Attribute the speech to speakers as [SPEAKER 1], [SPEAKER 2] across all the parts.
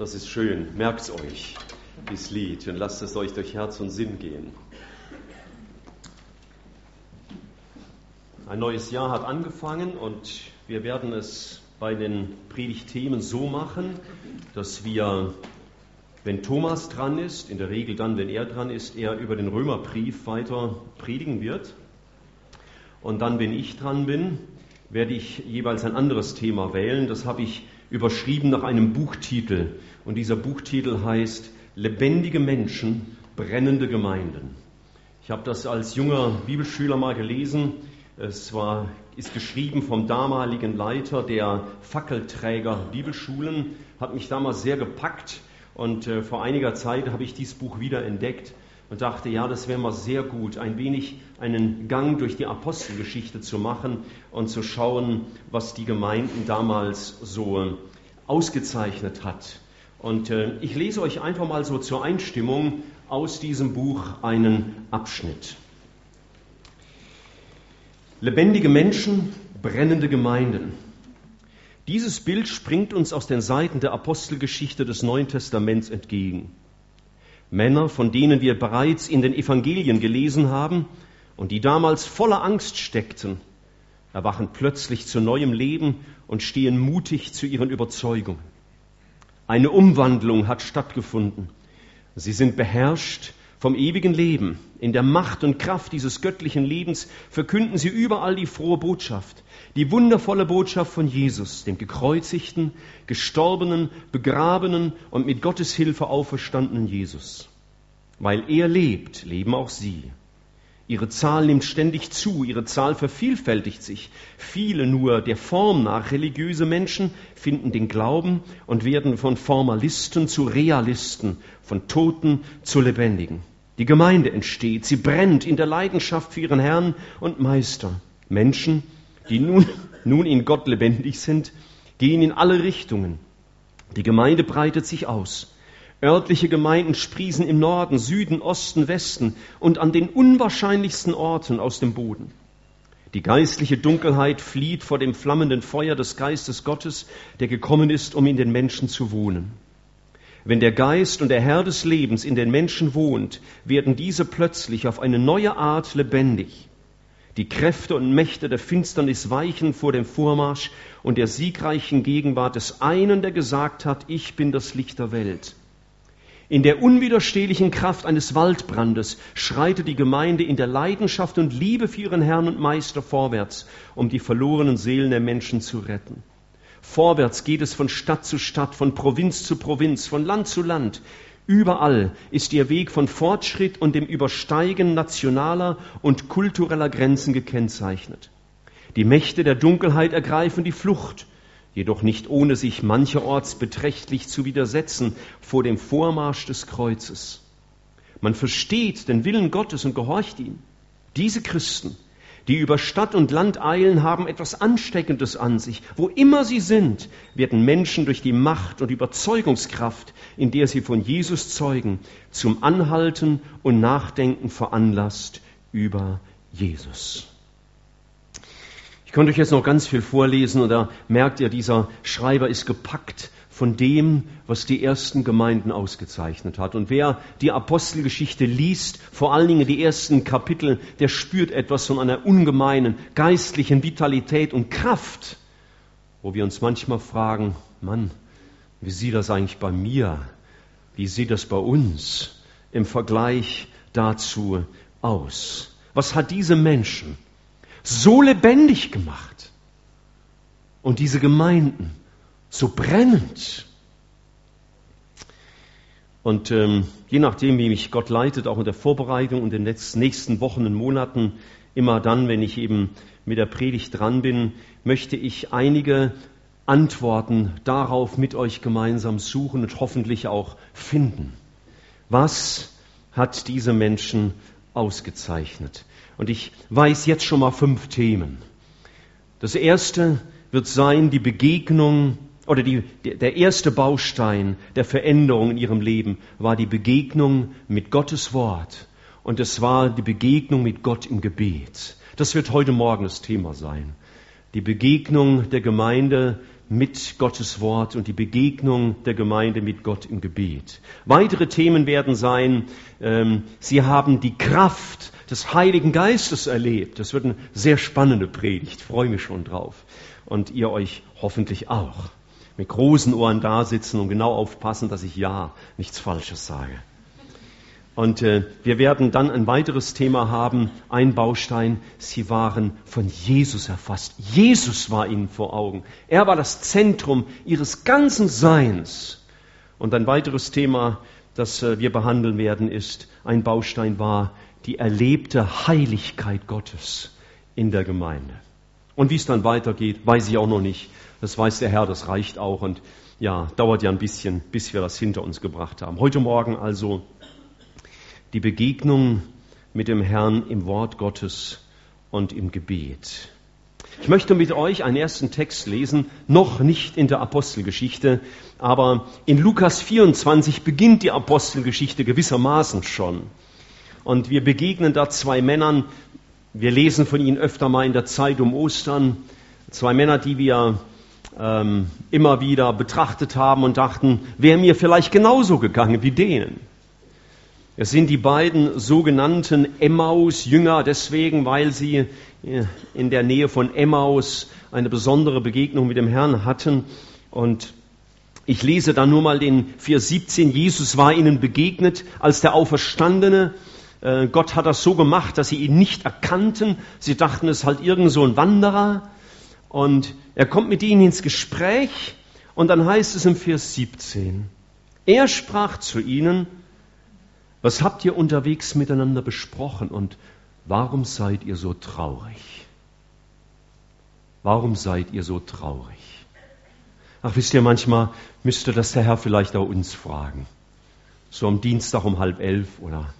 [SPEAKER 1] Das ist schön. Merkt's euch, dieses Lied, und lasst es euch durch Herz und Sinn gehen. Ein neues Jahr hat angefangen und wir werden es bei den Predigtthemen so machen, dass wir, wenn Thomas dran ist, in der Regel dann, wenn er dran ist, er über den Römerbrief weiter predigen wird. Und dann, wenn ich dran bin, werde ich jeweils ein anderes Thema wählen. Das habe ich überschrieben nach einem Buchtitel. Und dieser Buchtitel heißt Lebendige Menschen, brennende Gemeinden. Ich habe das als junger Bibelschüler mal gelesen. Es war, ist geschrieben vom damaligen Leiter der Fackelträger Bibelschulen, hat mich damals sehr gepackt und äh, vor einiger Zeit habe ich dieses Buch wieder entdeckt und dachte, ja, das wäre mal sehr gut, ein wenig einen Gang durch die Apostelgeschichte zu machen und zu schauen, was die Gemeinden damals so ausgezeichnet hat. Und äh, ich lese euch einfach mal so zur Einstimmung aus diesem Buch einen Abschnitt. Lebendige Menschen, brennende Gemeinden. Dieses Bild springt uns aus den Seiten der Apostelgeschichte des Neuen Testaments entgegen. Männer, von denen wir bereits in den Evangelien gelesen haben und die damals voller Angst steckten, erwachen plötzlich zu neuem Leben und stehen mutig zu ihren Überzeugungen. Eine Umwandlung hat stattgefunden. Sie sind beherrscht vom ewigen Leben. In der Macht und Kraft dieses göttlichen Lebens verkünden sie überall die frohe Botschaft, die wundervolle Botschaft von Jesus, dem gekreuzigten, gestorbenen, begrabenen und mit Gottes Hilfe auferstandenen Jesus. Weil er lebt, leben auch sie. Ihre Zahl nimmt ständig zu, ihre Zahl vervielfältigt sich. Viele nur der Form nach religiöse Menschen finden den Glauben und werden von Formalisten zu Realisten, von Toten zu Lebendigen. Die Gemeinde entsteht, sie brennt in der Leidenschaft für ihren Herrn und Meister. Menschen, die nun, nun in Gott lebendig sind, gehen in alle Richtungen. Die Gemeinde breitet sich aus. Örtliche Gemeinden sprießen im Norden, Süden, Osten, Westen und an den unwahrscheinlichsten Orten aus dem Boden. Die geistliche Dunkelheit flieht vor dem flammenden Feuer des Geistes Gottes, der gekommen ist, um in den Menschen zu wohnen. Wenn der Geist und der Herr des Lebens in den Menschen wohnt, werden diese plötzlich auf eine neue Art lebendig. Die Kräfte und Mächte der Finsternis weichen vor dem Vormarsch und der siegreichen Gegenwart des einen, der gesagt hat, ich bin das Licht der Welt. In der unwiderstehlichen Kraft eines Waldbrandes schreitet die Gemeinde in der Leidenschaft und Liebe für ihren Herrn und Meister vorwärts, um die verlorenen Seelen der Menschen zu retten. Vorwärts geht es von Stadt zu Stadt, von Provinz zu Provinz, von Land zu Land. Überall ist ihr Weg von Fortschritt und dem Übersteigen nationaler und kultureller Grenzen gekennzeichnet. Die Mächte der Dunkelheit ergreifen die Flucht jedoch nicht ohne sich mancherorts beträchtlich zu widersetzen vor dem Vormarsch des Kreuzes. Man versteht den Willen Gottes und gehorcht ihm. Diese Christen, die über Stadt und Land eilen, haben etwas Ansteckendes an sich. Wo immer sie sind, werden Menschen durch die Macht und Überzeugungskraft, in der sie von Jesus zeugen, zum Anhalten und Nachdenken veranlasst über Jesus. Ich könnte euch jetzt noch ganz viel vorlesen und da merkt ihr, dieser Schreiber ist gepackt von dem, was die ersten Gemeinden ausgezeichnet hat. Und wer die Apostelgeschichte liest, vor allen Dingen die ersten Kapitel, der spürt etwas von einer ungemeinen geistlichen Vitalität und Kraft, wo wir uns manchmal fragen, Mann, wie sieht das eigentlich bei mir? Wie sieht das bei uns im Vergleich dazu aus? Was hat diese Menschen so lebendig gemacht und diese Gemeinden so brennend. Und ähm, je nachdem, wie mich Gott leitet, auch in der Vorbereitung und in den nächsten Wochen und Monaten, immer dann, wenn ich eben mit der Predigt dran bin, möchte ich einige Antworten darauf mit euch gemeinsam suchen und hoffentlich auch finden. Was hat diese Menschen ausgezeichnet? Und ich weiß jetzt schon mal fünf Themen. Das erste wird sein die Begegnung oder die, der erste Baustein der Veränderung in ihrem Leben war die Begegnung mit Gottes Wort. Und es war die Begegnung mit Gott im Gebet. Das wird heute Morgen das Thema sein. Die Begegnung der Gemeinde mit Gottes Wort und die Begegnung der Gemeinde mit Gott im Gebet. Weitere Themen werden sein, ähm, Sie haben die Kraft des Heiligen Geistes erlebt. Das wird eine sehr spannende Predigt, freue mich schon drauf. Und ihr euch hoffentlich auch. Mit großen Ohren da sitzen und genau aufpassen, dass ich ja nichts Falsches sage. Und äh, wir werden dann ein weiteres Thema haben, ein Baustein, sie waren von Jesus erfasst. Jesus war ihnen vor Augen. Er war das Zentrum ihres ganzen Seins. Und ein weiteres Thema, das äh, wir behandeln werden, ist, ein Baustein war die erlebte Heiligkeit Gottes in der Gemeinde. Und wie es dann weitergeht, weiß ich auch noch nicht. Das weiß der Herr, das reicht auch. Und ja, dauert ja ein bisschen, bis wir das hinter uns gebracht haben. Heute Morgen also die Begegnung mit dem Herrn im Wort Gottes und im Gebet. Ich möchte mit euch einen ersten Text lesen, noch nicht in der Apostelgeschichte, aber in Lukas 24 beginnt die Apostelgeschichte gewissermaßen schon. Und wir begegnen da zwei Männern, wir lesen von ihnen öfter mal in der Zeit um Ostern, zwei Männer, die wir ähm, immer wieder betrachtet haben und dachten, wäre mir vielleicht genauso gegangen wie denen. Es sind die beiden sogenannten Emmaus-Jünger, deswegen, weil sie äh, in der Nähe von Emmaus eine besondere Begegnung mit dem Herrn hatten. Und ich lese da nur mal den Vers 17. Jesus war ihnen begegnet als der Auferstandene. Äh, Gott hat das so gemacht, dass sie ihn nicht erkannten. Sie dachten, es ist halt irgend so ein Wanderer. Und er kommt mit ihnen ins Gespräch. Und dann heißt es im Vers 17. Er sprach zu ihnen, was habt ihr unterwegs miteinander besprochen und warum seid ihr so traurig? Warum seid ihr so traurig? Ach, wisst ihr, manchmal müsste das der Herr vielleicht auch uns fragen. So am Dienstag um halb elf oder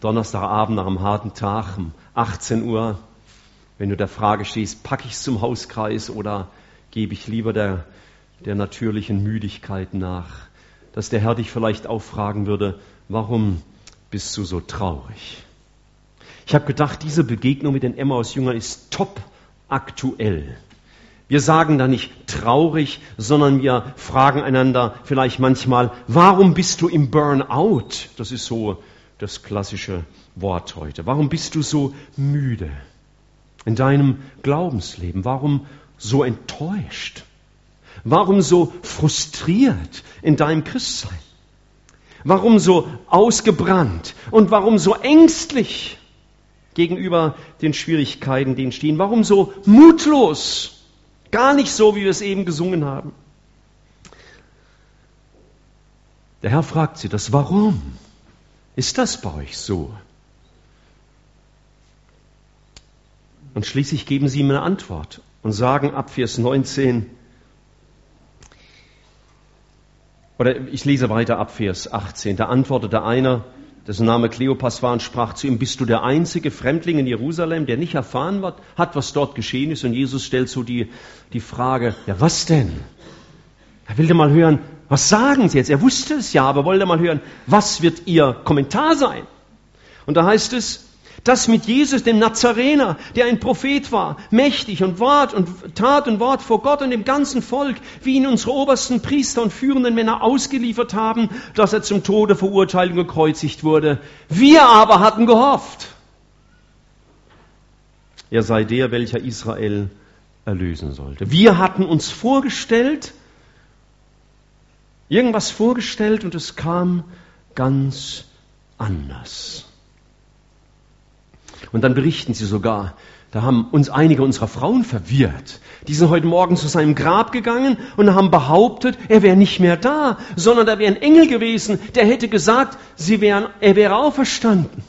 [SPEAKER 1] Donnerstagabend nach einem harten Tag um 18 Uhr, wenn du der Frage stehst, packe ich es zum Hauskreis oder gebe ich lieber der, der natürlichen Müdigkeit nach? Dass der Herr dich vielleicht auch fragen würde, warum bist du so traurig? Ich habe gedacht, diese Begegnung mit den Emmaus-Jüngern ist top aktuell. Wir sagen da nicht traurig, sondern wir fragen einander vielleicht manchmal, warum bist du im Burnout? Das ist so das klassische Wort heute. Warum bist du so müde in deinem Glaubensleben? Warum so enttäuscht? Warum so frustriert in deinem Christsein? Warum so ausgebrannt? Und warum so ängstlich gegenüber den Schwierigkeiten, die entstehen? Warum so mutlos? Gar nicht so, wie wir es eben gesungen haben. Der Herr fragt sie das, warum ist das bei euch so? Und schließlich geben sie ihm eine Antwort und sagen ab Vers 19, Oder ich lese weiter ab Vers 18. Da antwortete einer, dessen Name Kleopas war, und sprach zu ihm, bist du der einzige Fremdling in Jerusalem, der nicht erfahren hat, was dort geschehen ist? Und Jesus stellt so die, die Frage, ja was denn? Er will mal hören, was sagen Sie jetzt? Er wusste es ja, aber wollte mal hören, was wird Ihr Kommentar sein? Und da heißt es, das mit Jesus, dem Nazarener, der ein Prophet war, mächtig und Wort und Tat und Wort vor Gott und dem ganzen Volk, wie ihn unsere obersten Priester und führenden Männer ausgeliefert haben, dass er zum Tode verurteilt und gekreuzigt wurde. Wir aber hatten gehofft, er sei der, welcher Israel erlösen sollte. Wir hatten uns vorgestellt, irgendwas vorgestellt und es kam ganz anders. Und dann berichten sie sogar, da haben uns einige unserer Frauen verwirrt. Die sind heute Morgen zu seinem Grab gegangen und haben behauptet, er wäre nicht mehr da, sondern da wäre ein Engel gewesen, der hätte gesagt, sie wären, er wäre auferstanden.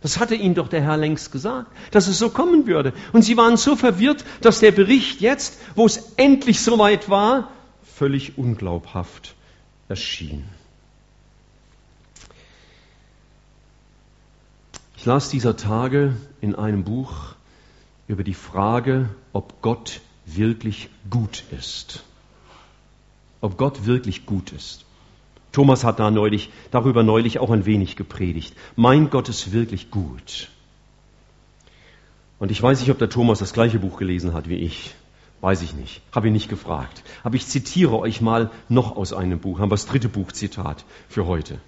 [SPEAKER 1] Das hatte ihnen doch der Herr längst gesagt, dass es so kommen würde. Und sie waren so verwirrt, dass der Bericht jetzt, wo es endlich soweit war, völlig unglaubhaft erschien. Ich las dieser Tage in einem Buch über die Frage, ob Gott wirklich gut ist. Ob Gott wirklich gut ist. Thomas hat da neulich, darüber neulich auch ein wenig gepredigt. Mein Gott ist wirklich gut. Und ich weiß nicht, ob der Thomas das gleiche Buch gelesen hat wie ich. Weiß ich nicht, habe ich nicht gefragt. Aber ich zitiere euch mal noch aus einem Buch, haben wir das dritte Buchzitat für heute.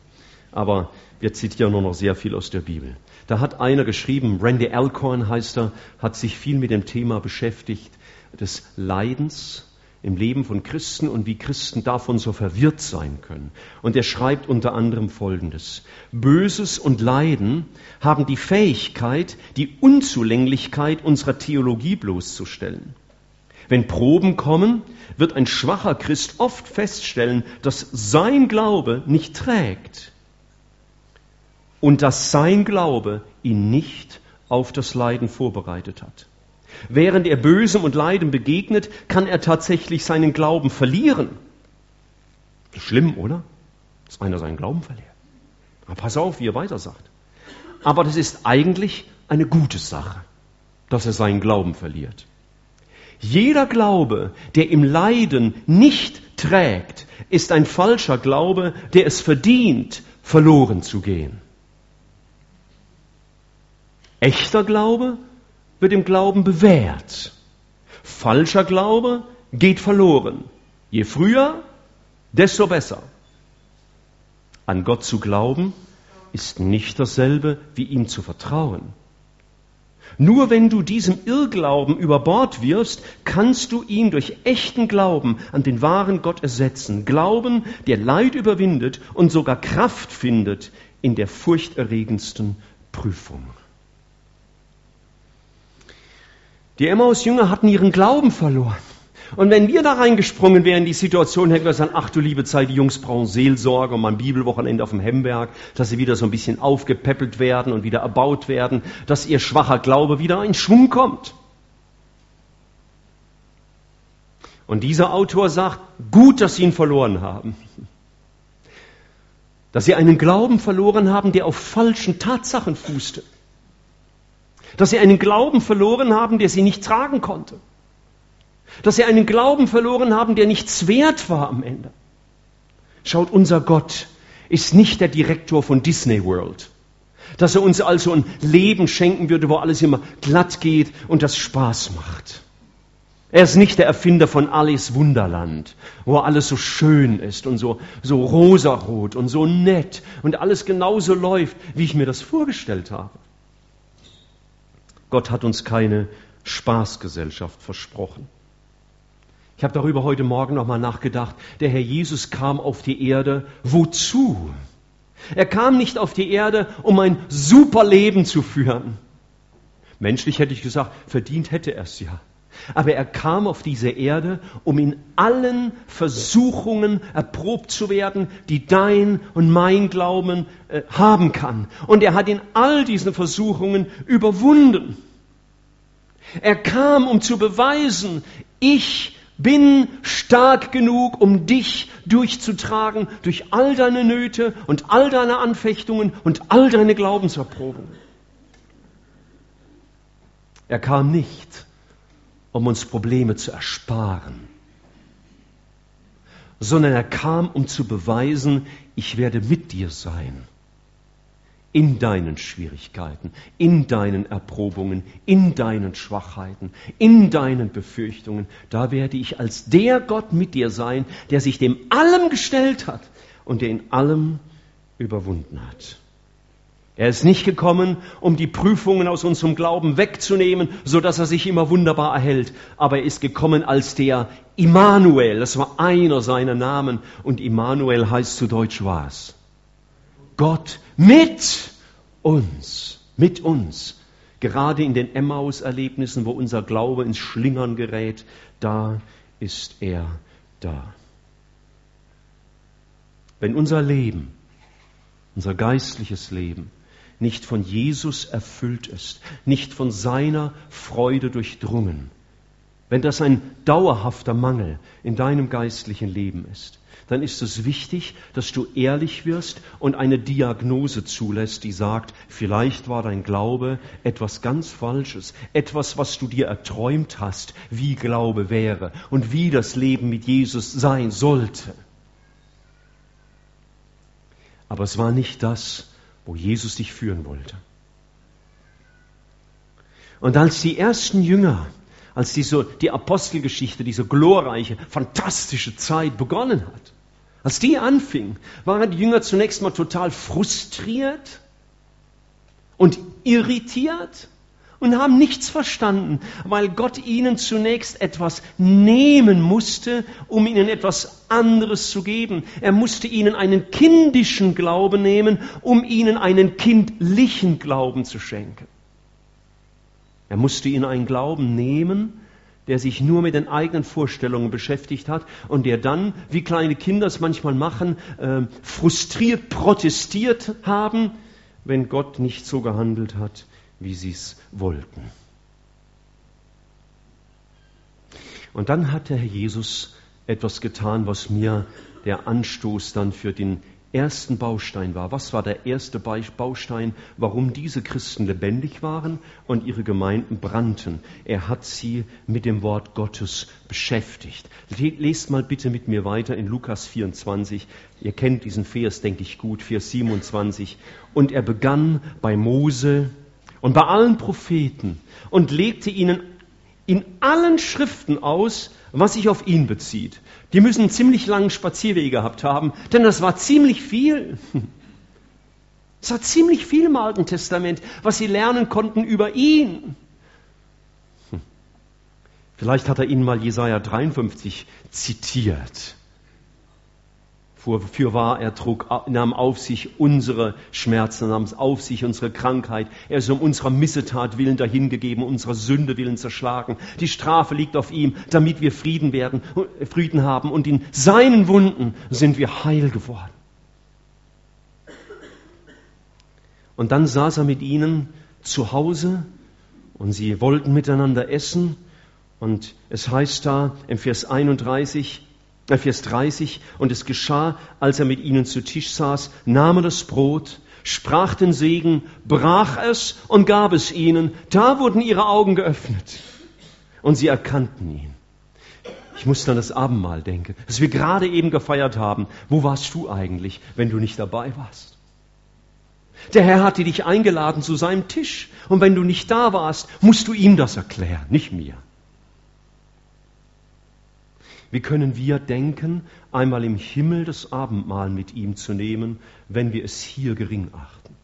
[SPEAKER 1] Aber wir zitieren nur noch sehr viel aus der Bibel. Da hat einer geschrieben, Randy Alcorn heißt er, hat sich viel mit dem Thema beschäftigt des Leidens im Leben von Christen und wie Christen davon so verwirrt sein können. Und er schreibt unter anderem Folgendes. Böses und Leiden haben die Fähigkeit, die Unzulänglichkeit unserer Theologie bloßzustellen. Wenn Proben kommen, wird ein schwacher Christ oft feststellen, dass sein Glaube nicht trägt und dass sein Glaube ihn nicht auf das Leiden vorbereitet hat. Während er Bösem und Leiden begegnet, kann er tatsächlich seinen Glauben verlieren. Schlimm, oder? Dass einer seinen Glauben verliert. Aber pass auf, wie er weiter sagt. Aber das ist eigentlich eine gute Sache, dass er seinen Glauben verliert. Jeder Glaube, der im Leiden nicht trägt, ist ein falscher Glaube, der es verdient, verloren zu gehen. Echter Glaube wird im Glauben bewährt. Falscher Glaube geht verloren. Je früher, desto besser. An Gott zu glauben ist nicht dasselbe wie ihm zu vertrauen. Nur wenn du diesem Irrglauben über Bord wirfst, kannst du ihn durch echten Glauben an den wahren Gott ersetzen. Glauben, der Leid überwindet und sogar Kraft findet in der furchterregendsten Prüfung. Die Emmaus-Jünger hatten ihren Glauben verloren. Und wenn wir da reingesprungen wären die Situation, hätten wir gesagt, ach du liebe Zeit, die Jungs brauchen Seelsorge und mal ein Bibelwochenende auf dem Hemberg, dass sie wieder so ein bisschen aufgepäppelt werden und wieder erbaut werden, dass ihr schwacher Glaube wieder in Schwung kommt. Und dieser Autor sagt, gut, dass sie ihn verloren haben. Dass sie einen Glauben verloren haben, der auf falschen Tatsachen fußte dass sie einen Glauben verloren haben, der sie nicht tragen konnte. Dass sie einen Glauben verloren haben, der nichts wert war am Ende. Schaut, unser Gott ist nicht der Direktor von Disney World. Dass er uns also ein Leben schenken würde, wo alles immer glatt geht und das Spaß macht. Er ist nicht der Erfinder von Alice Wunderland, wo alles so schön ist und so, so rosarot und so nett und alles genauso läuft, wie ich mir das vorgestellt habe. Gott hat uns keine Spaßgesellschaft versprochen. Ich habe darüber heute Morgen nochmal nachgedacht. Der Herr Jesus kam auf die Erde. Wozu? Er kam nicht auf die Erde, um ein super Leben zu führen. Menschlich hätte ich gesagt, verdient hätte er es ja. Aber er kam auf diese Erde, um in allen Versuchungen erprobt zu werden, die dein und mein Glauben äh, haben kann. Und er hat in all diesen Versuchungen überwunden. Er kam, um zu beweisen, ich bin stark genug, um dich durchzutragen durch all deine Nöte und all deine Anfechtungen und all deine Glaubenserprobungen. Er kam nicht, um uns Probleme zu ersparen, sondern er kam, um zu beweisen, ich werde mit dir sein. In deinen Schwierigkeiten, in deinen Erprobungen, in deinen Schwachheiten, in deinen Befürchtungen, da werde ich als der Gott mit dir sein, der sich dem allem gestellt hat und der in allem überwunden hat. Er ist nicht gekommen, um die Prüfungen aus unserem Glauben wegzunehmen, so dass er sich immer wunderbar erhält. Aber er ist gekommen als der Immanuel. Das war einer seiner Namen. Und Immanuel heißt zu Deutsch was? Gott mit uns. Mit uns. Gerade in den Emmaus-Erlebnissen, wo unser Glaube ins Schlingern gerät, da ist er da. Wenn unser Leben, unser geistliches Leben, nicht von Jesus erfüllt ist, nicht von seiner Freude durchdrungen, wenn das ein dauerhafter Mangel in deinem geistlichen Leben ist, dann ist es wichtig, dass du ehrlich wirst und eine Diagnose zulässt, die sagt, vielleicht war dein Glaube etwas ganz Falsches, etwas, was du dir erträumt hast, wie Glaube wäre und wie das Leben mit Jesus sein sollte. Aber es war nicht das, wo Jesus dich führen wollte. Und als die ersten Jünger, als diese, die Apostelgeschichte, diese glorreiche, fantastische Zeit begonnen hat, als die anfing, waren die Jünger zunächst mal total frustriert und irritiert und haben nichts verstanden, weil Gott ihnen zunächst etwas nehmen musste, um ihnen etwas anderes zu geben. Er musste ihnen einen kindischen Glauben nehmen, um ihnen einen kindlichen Glauben zu schenken. Er musste ihnen einen Glauben nehmen, der sich nur mit den eigenen Vorstellungen beschäftigt hat und der dann, wie kleine Kinder es manchmal machen, äh, frustriert protestiert haben, wenn Gott nicht so gehandelt hat, wie sie es wollten. Und dann hat der Herr Jesus etwas getan, was mir der Anstoß dann für den ersten Baustein war. Was war der erste Baustein, warum diese Christen lebendig waren und ihre Gemeinden brannten? Er hat sie mit dem Wort Gottes beschäftigt. Lest mal bitte mit mir weiter in Lukas 24. Ihr kennt diesen Vers, denke ich gut, Vers 27. Und er begann bei Mose und bei allen Propheten und legte ihnen in allen Schriften aus, was sich auf ihn bezieht. Die müssen einen ziemlich langen Spazierweg gehabt haben, denn das war ziemlich viel. Es war ziemlich viel im Alten Testament, was sie lernen konnten über ihn. Vielleicht hat er ihnen mal Jesaja 53 zitiert. Für wahr, er trug, nahm auf sich unsere Schmerzen, nahm auf sich unsere Krankheit. Er ist um unserer Missetat willen dahingegeben, unserer Sünde willen zerschlagen. Die Strafe liegt auf ihm, damit wir Frieden werden, Frieden haben. Und in seinen Wunden sind wir heil geworden. Und dann saß er mit ihnen zu Hause und sie wollten miteinander essen. Und es heißt da im Vers 31, Vers 30, und es geschah, als er mit ihnen zu Tisch saß, nahm er das Brot, sprach den Segen, brach es und gab es ihnen. Da wurden ihre Augen geöffnet und sie erkannten ihn. Ich muss an das Abendmahl denken, das wir gerade eben gefeiert haben. Wo warst du eigentlich, wenn du nicht dabei warst? Der Herr hatte dich eingeladen zu seinem Tisch. Und wenn du nicht da warst, musst du ihm das erklären, nicht mir. Wie können wir denken, einmal im Himmel das Abendmahl mit ihm zu nehmen, wenn wir es hier gering achten?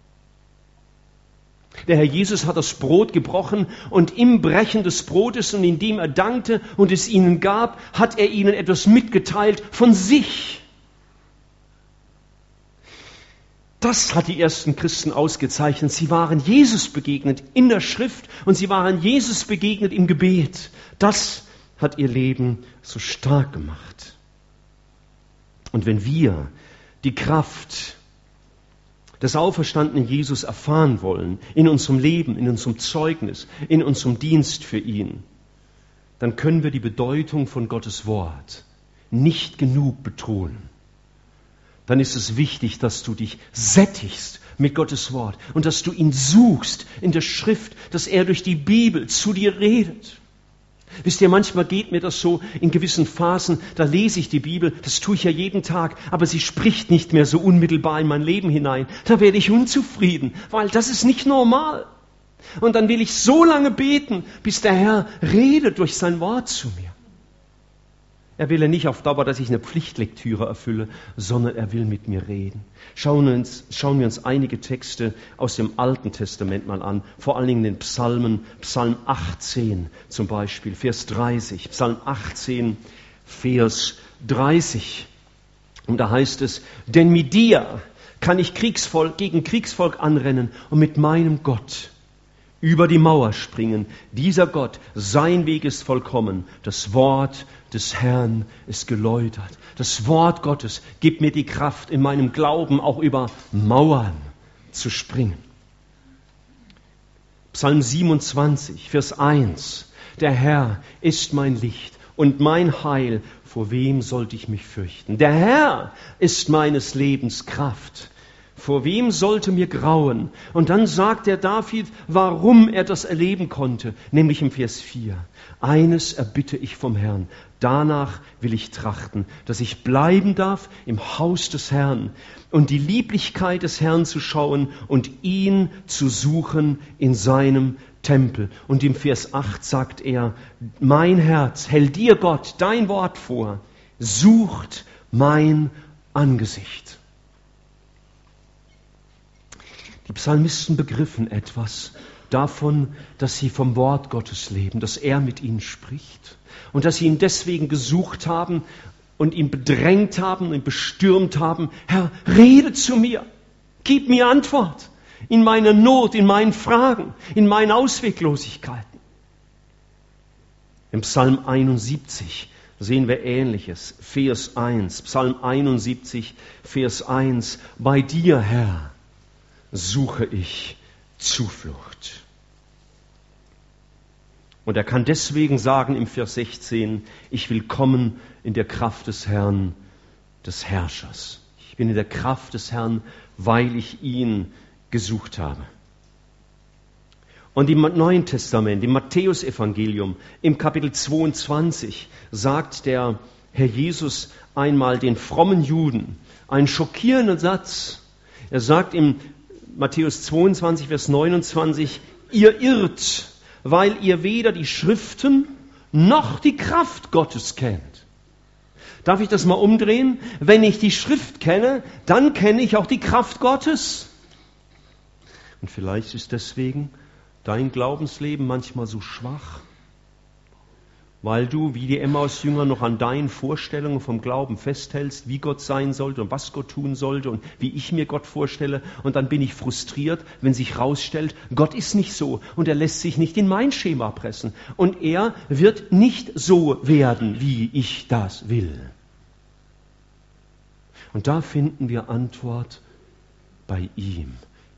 [SPEAKER 1] Der Herr Jesus hat das Brot gebrochen und im Brechen des Brotes und indem er dankte und es ihnen gab, hat er ihnen etwas mitgeteilt von sich. Das hat die ersten Christen ausgezeichnet. Sie waren Jesus begegnet in der Schrift und sie waren Jesus begegnet im Gebet. Das hat ihr Leben so stark gemacht. Und wenn wir die Kraft des auferstandenen Jesus erfahren wollen, in unserem Leben, in unserem Zeugnis, in unserem Dienst für ihn, dann können wir die Bedeutung von Gottes Wort nicht genug betonen. Dann ist es wichtig, dass du dich sättigst mit Gottes Wort und dass du ihn suchst in der Schrift, dass er durch die Bibel zu dir redet. Wisst ihr, manchmal geht mir das so in gewissen Phasen, da lese ich die Bibel, das tue ich ja jeden Tag, aber sie spricht nicht mehr so unmittelbar in mein Leben hinein. Da werde ich unzufrieden, weil das ist nicht normal. Und dann will ich so lange beten, bis der Herr redet durch sein Wort zu mir. Er will ja nicht auf Dauer, dass ich eine Pflichtlektüre erfülle, sondern er will mit mir reden. Schauen wir, uns, schauen wir uns einige Texte aus dem Alten Testament mal an, vor allen Dingen den Psalmen, Psalm 18 zum Beispiel, Vers 30, Psalm 18, Vers 30. Und da heißt es, denn mit dir kann ich Kriegsvolk, gegen Kriegsvolk anrennen und mit meinem Gott über die Mauer springen. Dieser Gott, sein Weg ist vollkommen. Das Wort des Herrn ist geläutert. Das Wort Gottes gibt mir die Kraft, in meinem Glauben auch über Mauern zu springen. Psalm 27, Vers 1. Der Herr ist mein Licht und mein Heil. Vor wem sollte ich mich fürchten? Der Herr ist meines Lebens Kraft. Vor wem sollte mir grauen? Und dann sagt der David, warum er das erleben konnte, nämlich im Vers 4. Eines erbitte ich vom Herrn, danach will ich trachten, dass ich bleiben darf im Haus des Herrn und die Lieblichkeit des Herrn zu schauen und ihn zu suchen in seinem Tempel. Und im Vers 8 sagt er, mein Herz hält dir Gott dein Wort vor, sucht mein Angesicht. Die Psalmisten begriffen etwas davon, dass sie vom Wort Gottes leben, dass er mit ihnen spricht und dass sie ihn deswegen gesucht haben und ihn bedrängt haben und bestürmt haben, Herr, rede zu mir, gib mir Antwort in meiner Not, in meinen Fragen, in meinen Ausweglosigkeiten. Im Psalm 71 sehen wir Ähnliches. Vers 1, Psalm 71, Vers 1. Bei dir, Herr, suche ich Zuflucht. Und er kann deswegen sagen im Vers 16, ich will kommen in der Kraft des Herrn, des Herrschers. Ich bin in der Kraft des Herrn, weil ich ihn gesucht habe. Und im Neuen Testament, im Matthäusevangelium, im Kapitel 22, sagt der Herr Jesus einmal den frommen Juden einen schockierenden Satz. Er sagt im Matthäus 22, Vers 29, ihr irrt, weil ihr weder die Schriften noch die Kraft Gottes kennt. Darf ich das mal umdrehen? Wenn ich die Schrift kenne, dann kenne ich auch die Kraft Gottes. Und vielleicht ist deswegen dein Glaubensleben manchmal so schwach, weil du wie die Emmaus-Jünger noch an deinen Vorstellungen vom Glauben festhältst, wie Gott sein sollte und was Gott tun sollte und wie ich mir Gott vorstelle. Und dann bin ich frustriert, wenn sich herausstellt, Gott ist nicht so und er lässt sich nicht in mein Schema pressen. Und er wird nicht so werden, wie ich das will. Und da finden wir Antwort bei ihm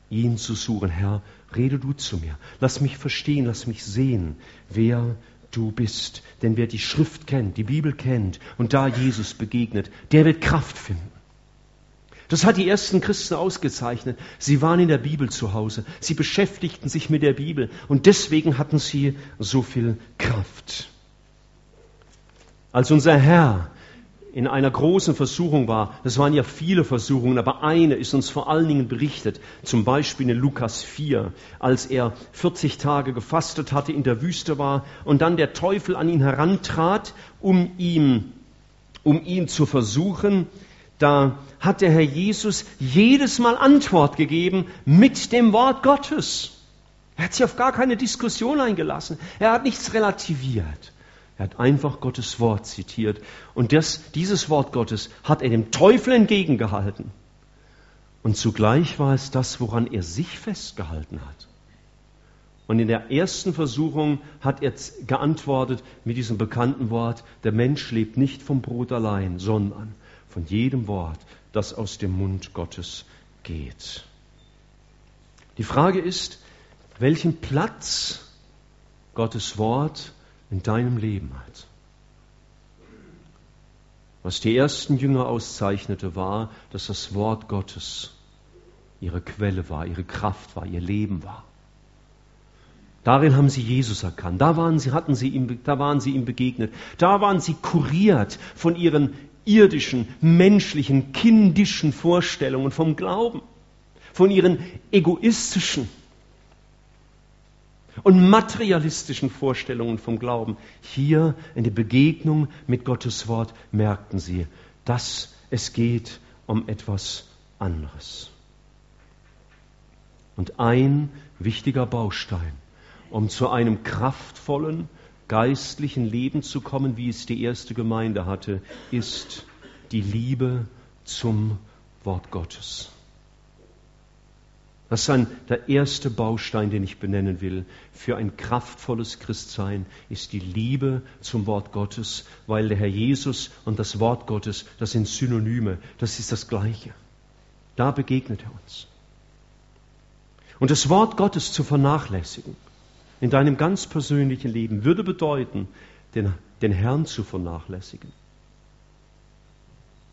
[SPEAKER 1] ihn zu suchen. Herr, rede du zu mir. Lass mich verstehen, lass mich sehen, wer du bist. Denn wer die Schrift kennt, die Bibel kennt und da Jesus begegnet, der wird Kraft finden. Das hat die ersten Christen ausgezeichnet. Sie waren in der Bibel zu Hause. Sie beschäftigten sich mit der Bibel und deswegen hatten sie so viel Kraft. Als unser Herr in einer großen Versuchung war. Das waren ja viele Versuchungen, aber eine ist uns vor allen Dingen berichtet. Zum Beispiel in Lukas 4, als er 40 Tage gefastet hatte, in der Wüste war und dann der Teufel an ihn herantrat, um ihn, um ihn zu versuchen. Da hat der Herr Jesus jedes Mal Antwort gegeben mit dem Wort Gottes. Er hat sich auf gar keine Diskussion eingelassen. Er hat nichts relativiert. Er hat einfach Gottes Wort zitiert. Und das, dieses Wort Gottes hat er dem Teufel entgegengehalten. Und zugleich war es das, woran er sich festgehalten hat. Und in der ersten Versuchung hat er geantwortet mit diesem bekannten Wort, der Mensch lebt nicht vom Brot allein, sondern von jedem Wort, das aus dem Mund Gottes geht. Die Frage ist, welchen Platz Gottes Wort in deinem Leben hat. Was die ersten Jünger auszeichnete, war, dass das Wort Gottes ihre Quelle war, ihre Kraft war, ihr Leben war. Darin haben sie Jesus erkannt. Da waren sie, hatten sie ihm, da waren sie ihm begegnet. Da waren sie kuriert von ihren irdischen, menschlichen, kindischen Vorstellungen vom Glauben, von ihren egoistischen, und materialistischen Vorstellungen vom Glauben. Hier in der Begegnung mit Gottes Wort merkten sie, dass es geht um etwas anderes. Und ein wichtiger Baustein, um zu einem kraftvollen geistlichen Leben zu kommen, wie es die erste Gemeinde hatte, ist die Liebe zum Wort Gottes. Das ist ein, der erste Baustein, den ich benennen will für ein kraftvolles Christsein, ist die Liebe zum Wort Gottes, weil der Herr Jesus und das Wort Gottes, das sind Synonyme, das ist das Gleiche. Da begegnet er uns. Und das Wort Gottes zu vernachlässigen in deinem ganz persönlichen Leben würde bedeuten, den, den Herrn zu vernachlässigen.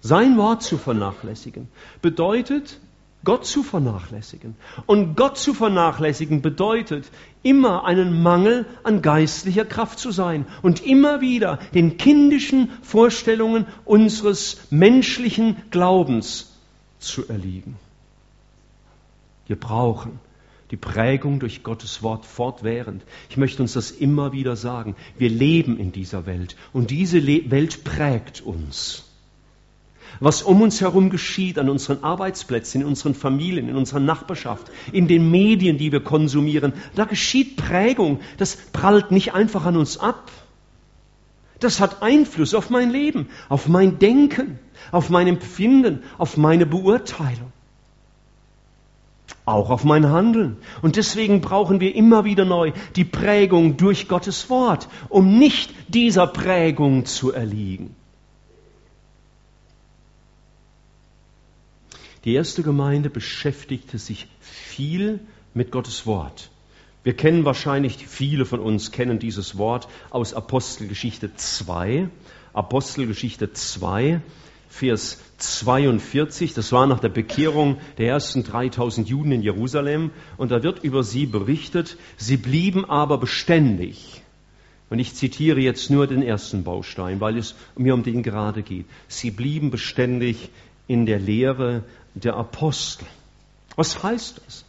[SPEAKER 1] Sein Wort zu vernachlässigen bedeutet, Gott zu vernachlässigen. Und Gott zu vernachlässigen bedeutet, immer einen Mangel an geistlicher Kraft zu sein und immer wieder den kindischen Vorstellungen unseres menschlichen Glaubens zu erliegen. Wir brauchen Die Prägung durch Gottes Wort fortwährend. Ich möchte uns das immer wieder sagen. Wir leben in dieser Welt und diese Welt prägt uns. Was um uns herum geschieht, an unseren Arbeitsplätzen, in unseren Familien, in unserer Nachbarschaft, in den Medien, die wir konsumieren, da geschieht Prägung. Das prallt nicht einfach an uns ab. Das hat Einfluss auf mein Leben, auf mein Denken, auf mein Empfinden, auf meine Beurteilung auch auf mein Handeln. Und deswegen brauchen wir immer wieder neu die Prägung durch Gottes Wort, um nicht dieser Prägung zu erliegen. Die erste Gemeinde beschäftigte sich viel mit Gottes Wort. Wir kennen wahrscheinlich, viele von uns kennen dieses Wort aus Apostelgeschichte 2. Apostelgeschichte 2, Vers 42, das war nach der Bekehrung der ersten 3000 Juden in Jerusalem, und da wird über sie berichtet, sie blieben aber beständig. Und ich zitiere jetzt nur den ersten Baustein, weil es mir um den gerade geht. Sie blieben beständig in der Lehre der Apostel. Was heißt das?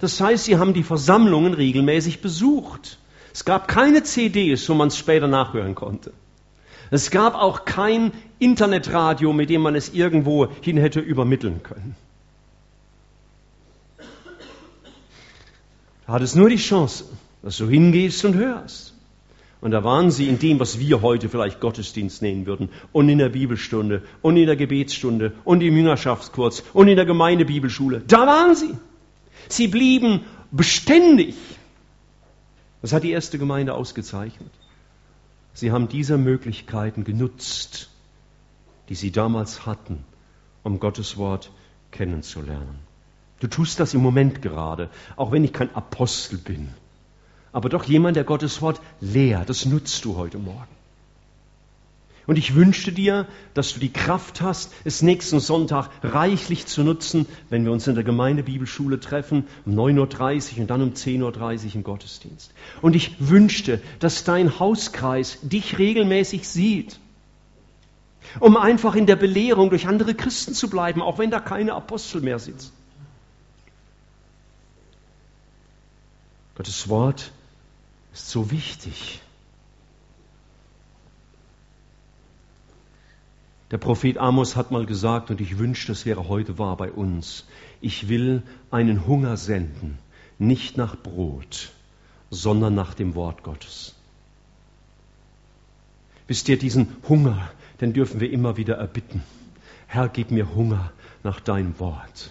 [SPEAKER 1] Das heißt, sie haben die Versammlungen regelmäßig besucht. Es gab keine CDs, wo man es später nachhören konnte. Es gab auch kein Internetradio, mit dem man es irgendwo hin hätte übermitteln können. Da hat es nur die Chance, dass du hingehst und hörst. Und da waren sie in dem, was wir heute vielleicht Gottesdienst nennen würden, und in der Bibelstunde, und in der Gebetsstunde, und im Jüngerschaftskurs, und in der Gemeindebibelschule. Da waren sie. Sie blieben beständig. Das hat die erste Gemeinde ausgezeichnet. Sie haben diese Möglichkeiten genutzt, die sie damals hatten, um Gottes Wort kennenzulernen. Du tust das im Moment gerade, auch wenn ich kein Apostel bin, aber doch jemand, der Gottes Wort lehrt. Das nutzt du heute Morgen. Und ich wünschte dir, dass du die Kraft hast, es nächsten Sonntag reichlich zu nutzen, wenn wir uns in der Gemeindebibelschule treffen, um 9.30 Uhr und dann um 10.30 Uhr im Gottesdienst. Und ich wünschte, dass dein Hauskreis dich regelmäßig sieht, um einfach in der Belehrung durch andere Christen zu bleiben, auch wenn da keine Apostel mehr sitzen. Gottes Wort ist so wichtig. Der Prophet Amos hat mal gesagt, und ich wünschte, es wäre heute wahr bei uns, ich will einen Hunger senden, nicht nach Brot, sondern nach dem Wort Gottes. Wisst ihr, diesen Hunger, den dürfen wir immer wieder erbitten. Herr, gib mir Hunger nach deinem Wort.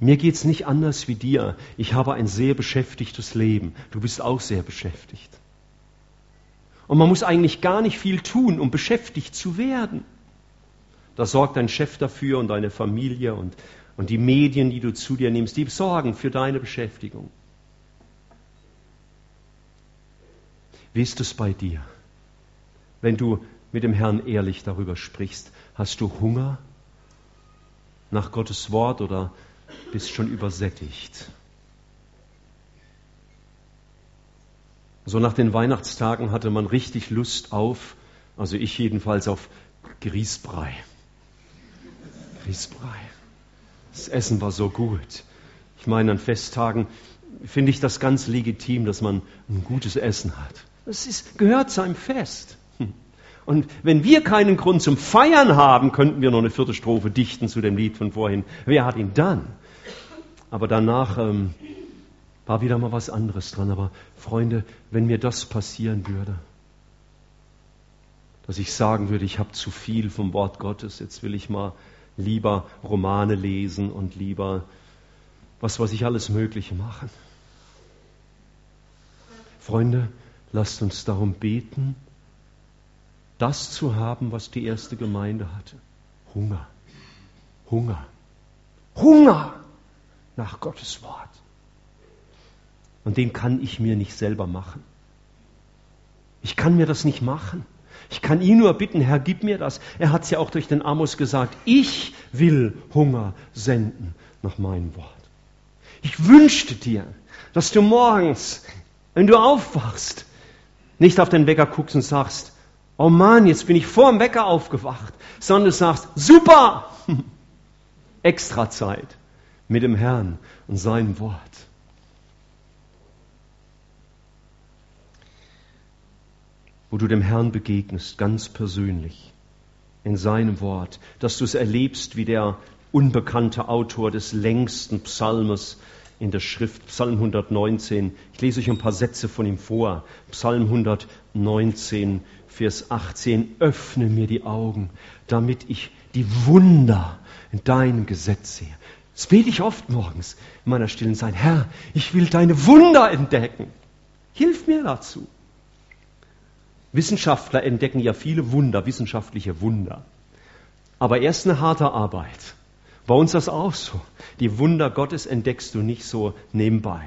[SPEAKER 1] Mir geht's nicht anders wie dir. Ich habe ein sehr beschäftigtes Leben. Du bist auch sehr beschäftigt. Und man muss eigentlich gar nicht viel tun, um beschäftigt zu werden. Da sorgt dein Chef dafür und deine Familie und, und die Medien, die du zu dir nimmst, die sorgen für deine Beschäftigung. Wie ist es bei dir? Wenn du mit dem Herrn ehrlich darüber sprichst, hast du Hunger nach Gottes Wort oder bist schon übersättigt? So nach den Weihnachtstagen hatte man richtig Lust auf, also ich jedenfalls auf Grießbrei. Grießbrei. Das Essen war so gut. Ich meine, an Festtagen finde ich das ganz legitim, dass man ein gutes Essen hat. Das ist, gehört zu einem Fest. Hm. Und wenn wir keinen Grund zum Feiern haben, könnten wir noch eine vierte Strophe dichten zu dem Lied von vorhin. Wer hat ihn dann? Aber danach ähm, war wieder mal was anderes dran. Aber Freunde, wenn mir das passieren würde, dass ich sagen würde, ich habe zu viel vom Wort Gottes, jetzt will ich mal lieber Romane lesen und lieber was weiß ich alles Mögliche machen. Freunde, lasst uns darum beten, das zu haben, was die erste Gemeinde hatte. Hunger. Hunger. Hunger nach Gottes Wort. Und den kann ich mir nicht selber machen. Ich kann mir das nicht machen. Ich kann ihn nur bitten, Herr, gib mir das. Er hat es ja auch durch den Amos gesagt, ich will Hunger senden nach meinem Wort. Ich wünschte dir, dass du morgens, wenn du aufwachst, nicht auf den Wecker guckst und sagst, oh Mann, jetzt bin ich vor dem Wecker aufgewacht, sondern du sagst, super, extra Zeit mit dem Herrn und seinem Wort. Wo du dem Herrn begegnest, ganz persönlich, in seinem Wort, dass du es erlebst wie der unbekannte Autor des längsten Psalmes in der Schrift, Psalm 119. Ich lese euch ein paar Sätze von ihm vor. Psalm 119, Vers 18. Öffne mir die Augen, damit ich die Wunder in deinem Gesetz sehe. Das bete ich oft morgens in meiner stillen Zeit. Herr, ich will deine Wunder entdecken. Hilf mir dazu. Wissenschaftler entdecken ja viele Wunder, wissenschaftliche Wunder. Aber erst eine harte Arbeit. Bei uns das auch so. Die Wunder Gottes entdeckst du nicht so nebenbei.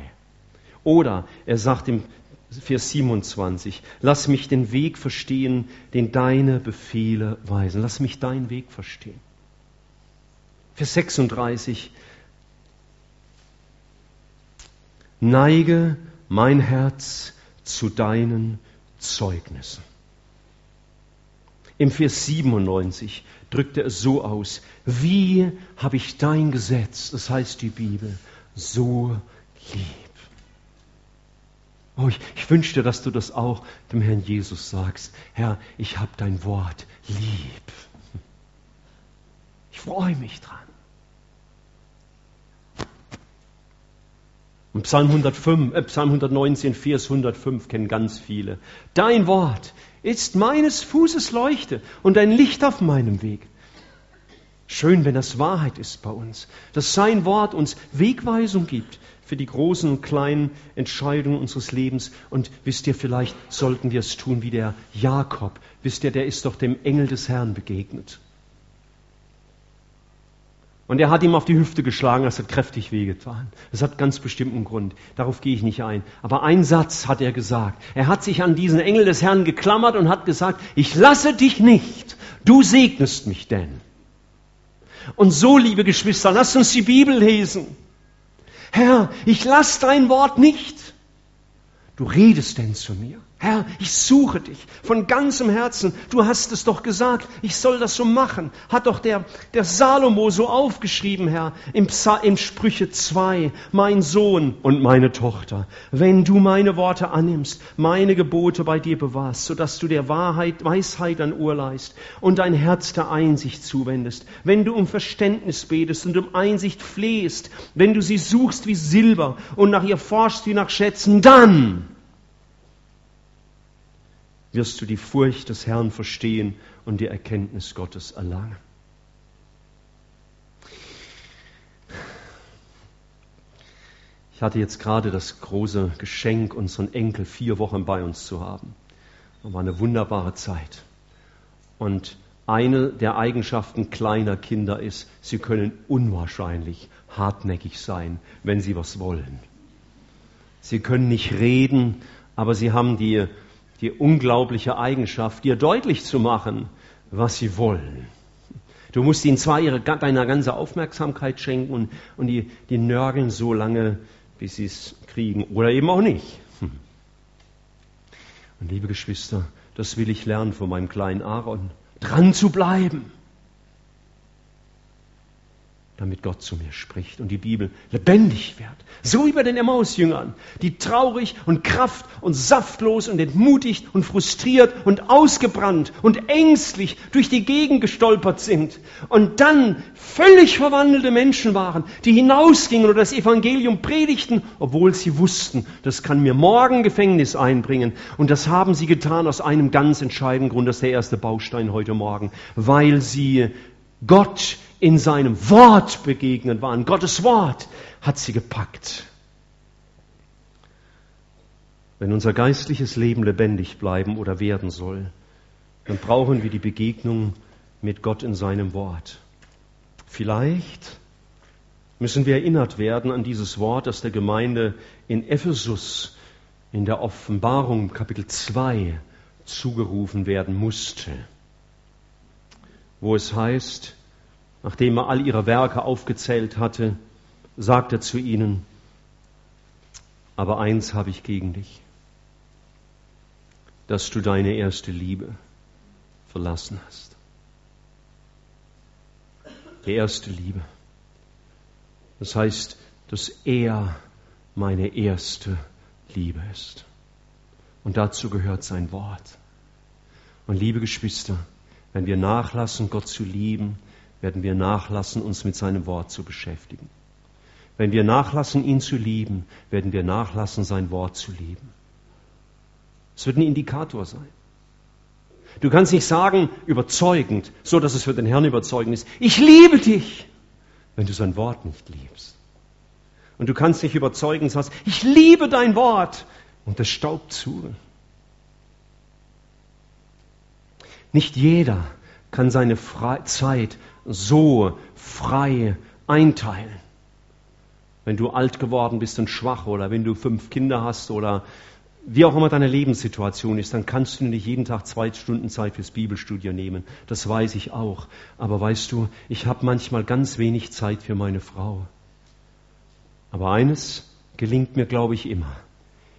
[SPEAKER 1] Oder er sagt im Vers 27, lass mich den Weg verstehen, den deine Befehle weisen. Lass mich deinen Weg verstehen. Vers 36, neige mein Herz zu deinen Zeugnissen. Im Vers 97 drückt er es so aus, wie habe ich dein Gesetz, das heißt die Bibel, so lieb. Oh, ich, ich wünschte, dass du das auch dem Herrn Jesus sagst. Herr, ich habe dein Wort lieb. Ich freue mich dran. Und Psalm 105, äh, Psalm 119, Vers 105 kennen ganz viele. Dein Wort ist meines Fußes Leuchte und ein Licht auf meinem Weg. Schön, wenn das Wahrheit ist bei uns, dass sein Wort uns Wegweisung gibt für die großen und kleinen Entscheidungen unseres Lebens. Und wisst ihr, vielleicht sollten wir es tun wie der Jakob. Wisst ihr, der ist doch dem Engel des Herrn begegnet. Und er hat ihm auf die Hüfte geschlagen, das hat kräftig wehgetan. Das hat ganz bestimmten Grund. Darauf gehe ich nicht ein. Aber ein Satz hat er gesagt. Er hat sich an diesen Engel des Herrn geklammert und hat gesagt, ich lasse dich nicht. Du segnest mich denn. Und so, liebe Geschwister, lasst uns die Bibel lesen. Herr, ich lasse dein Wort nicht. Du redest denn zu mir. Herr, ich suche dich von ganzem Herzen. Du hast es doch gesagt, ich soll das so machen. Hat doch der, der Salomo so aufgeschrieben, Herr, im, Psa Sprüche 2, mein Sohn und meine Tochter, wenn du meine Worte annimmst, meine Gebote bei dir bewahrst, sodass du der Wahrheit, Weisheit an Ohr leist und dein Herz der Einsicht zuwendest, wenn du um Verständnis betest und um Einsicht flehst, wenn du sie suchst wie Silber und nach ihr forschst wie nach Schätzen, dann wirst du die Furcht des Herrn verstehen und die Erkenntnis Gottes erlangen. Ich hatte jetzt gerade das große Geschenk, unseren Enkel vier Wochen bei uns zu haben. Das war eine wunderbare Zeit. Und eine der Eigenschaften kleiner Kinder ist, sie können unwahrscheinlich hartnäckig sein, wenn sie was wollen. Sie können nicht reden, aber sie haben die die unglaubliche Eigenschaft, dir deutlich zu machen, was sie wollen. Du musst ihnen zwar ihre, deine ganze Aufmerksamkeit schenken und, und die, die nörgeln so lange, bis sie es kriegen oder eben auch nicht. Hm. Und liebe Geschwister, das will ich lernen von meinem kleinen Aaron, dran zu bleiben damit Gott zu mir spricht und die Bibel lebendig wird. So wie bei den Emmaus-Jüngern, die traurig und kraft- und saftlos und entmutigt und frustriert und ausgebrannt und ängstlich durch die Gegend gestolpert sind und dann völlig verwandelte Menschen waren, die hinausgingen oder das Evangelium predigten, obwohl sie wussten, das kann mir morgen Gefängnis einbringen. Und das haben sie getan aus einem ganz entscheidenden Grund, das ist der erste Baustein heute Morgen, weil sie Gott in seinem Wort begegnet waren. Gottes Wort hat sie gepackt. Wenn unser geistliches Leben lebendig bleiben oder werden soll, dann brauchen wir die Begegnung mit Gott in seinem Wort. Vielleicht müssen wir erinnert werden an dieses Wort, das der Gemeinde in Ephesus in der Offenbarung Kapitel 2 zugerufen werden musste, wo es heißt, nachdem er all ihre Werke aufgezählt hatte, sagt er zu ihnen, aber eins habe ich gegen dich, dass du deine erste Liebe verlassen hast. Die erste Liebe. Das heißt, dass er meine erste Liebe ist. Und dazu gehört sein Wort. Und liebe Geschwister, wenn wir nachlassen, Gott zu lieben, werden wir nachlassen, uns mit seinem Wort zu beschäftigen. Wenn wir nachlassen, ihn zu lieben, werden wir nachlassen, sein Wort zu lieben. Es wird ein Indikator sein. Du kannst nicht sagen, überzeugend, so dass es für den Herrn überzeugend ist, ich liebe dich, wenn du sein Wort nicht liebst. Und du kannst nicht überzeugend sagen, ich liebe dein Wort, und das staubt zu. Nicht jeder kann seine Zeit so frei einteilen. Wenn du alt geworden bist und schwach oder wenn du fünf Kinder hast oder wie auch immer deine Lebenssituation ist, dann kannst du nicht jeden Tag zwei Stunden Zeit fürs Bibelstudium nehmen. Das weiß ich auch. Aber weißt du, ich habe manchmal ganz wenig Zeit für meine Frau. Aber eines gelingt mir, glaube ich, immer.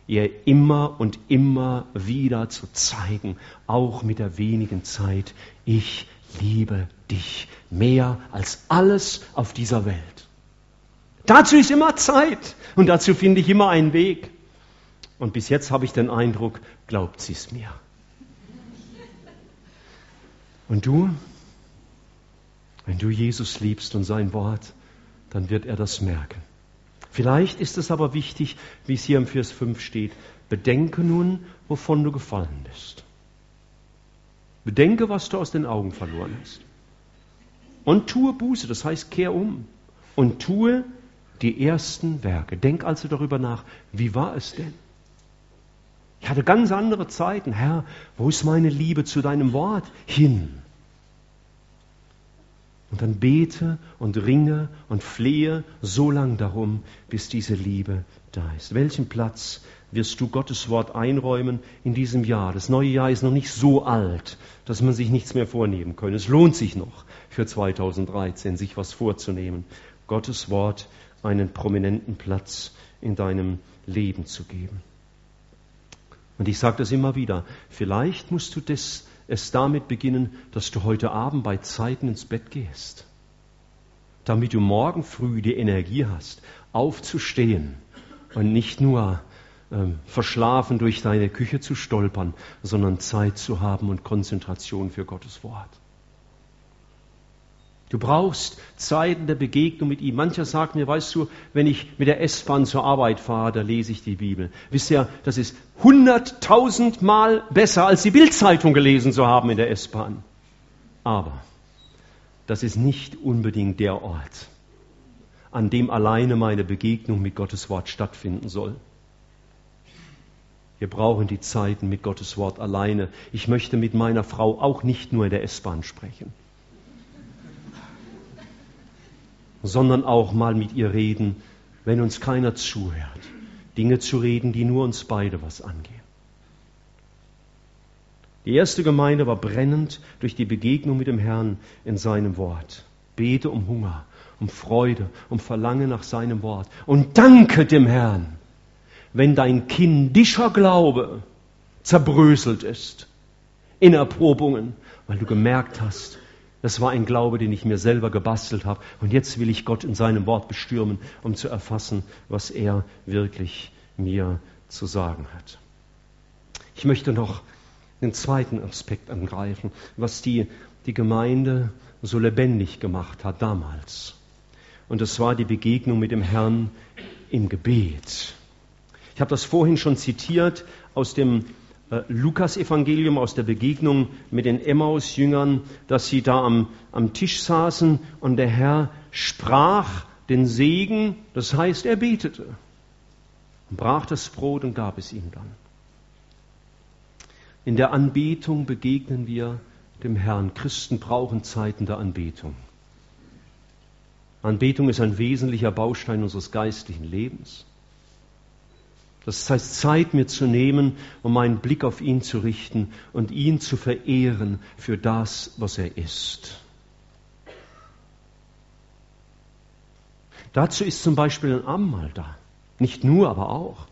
[SPEAKER 1] Ihr immer und immer wieder zu zeigen, auch mit der wenigen Zeit, ich liebe dich mehr als alles auf dieser Welt. Dazu ist immer Zeit und dazu finde ich immer einen Weg. Und bis jetzt habe ich den Eindruck, glaubt sie es mir. Und du, wenn du Jesus liebst und sein Wort, dann wird er das merken. Vielleicht ist es aber wichtig, wie es hier im Vers 5 steht, bedenke nun, wovon du gefallen bist. Bedenke, was du aus den Augen verloren hast. Und tue Buße, das heißt, kehr um und tue die ersten Werke. Denk also darüber nach, wie war es denn? Ich hatte ganz andere Zeiten. Herr, wo ist meine Liebe zu deinem Wort hin? Und dann bete und ringe und flehe so lang darum, bis diese Liebe da ist. Welchen Platz wirst du Gottes Wort einräumen in diesem Jahr? Das neue Jahr ist noch nicht so alt, dass man sich nichts mehr vornehmen kann. Es lohnt sich noch für 2013, sich was vorzunehmen. Gottes Wort einen prominenten Platz in deinem Leben zu geben. Und ich sage das immer wieder, vielleicht musst du das, es damit beginnen, dass du heute Abend bei Zeiten ins Bett gehst, damit du morgen früh die Energie hast, aufzustehen und nicht nur verschlafen durch deine Küche zu stolpern, sondern Zeit zu haben und Konzentration für Gottes Wort. Du brauchst Zeiten der Begegnung mit ihm. Mancher sagt mir, weißt du, wenn ich mit der S-Bahn zur Arbeit fahre, da lese ich die Bibel. Wisst ihr, das ist hunderttausendmal besser, als die Bildzeitung gelesen zu haben in der S-Bahn. Aber das ist nicht unbedingt der Ort, an dem alleine meine Begegnung mit Gottes Wort stattfinden soll. Wir brauchen die Zeiten mit Gottes Wort alleine. Ich möchte mit meiner Frau auch nicht nur in der S-Bahn sprechen. sondern auch mal mit ihr reden, wenn uns keiner zuhört. Dinge zu reden, die nur uns beide was angehen. Die erste Gemeinde war brennend durch die Begegnung mit dem Herrn in seinem Wort. Bete um Hunger, um Freude, um Verlangen nach seinem Wort. Und danke dem Herrn, wenn dein kindischer Glaube zerbröselt ist in Erprobungen, weil du gemerkt hast, das war ein Glaube, den ich mir selber gebastelt habe. Und jetzt will ich Gott in seinem Wort bestürmen, um zu erfassen, was er wirklich mir zu sagen hat. Ich möchte noch den zweiten Aspekt angreifen, was die, die Gemeinde so lebendig gemacht hat damals. Und das war die Begegnung mit dem Herrn im Gebet. Ich habe das vorhin schon zitiert aus dem äh, Lukas-Evangelium aus der Begegnung mit den Emmaus-Jüngern, dass sie da am, am Tisch saßen und der Herr sprach den Segen, das heißt, er betete brach das Brot und gab es ihm dann. In der Anbetung begegnen wir dem Herrn. Christen brauchen Zeiten der Anbetung. Anbetung ist ein wesentlicher Baustein unseres geistlichen Lebens. Das heißt, Zeit mir zu nehmen, um meinen Blick auf ihn zu richten und ihn zu verehren für das, was er ist. Dazu ist zum Beispiel ein Abendmahl da. Nicht nur, aber auch.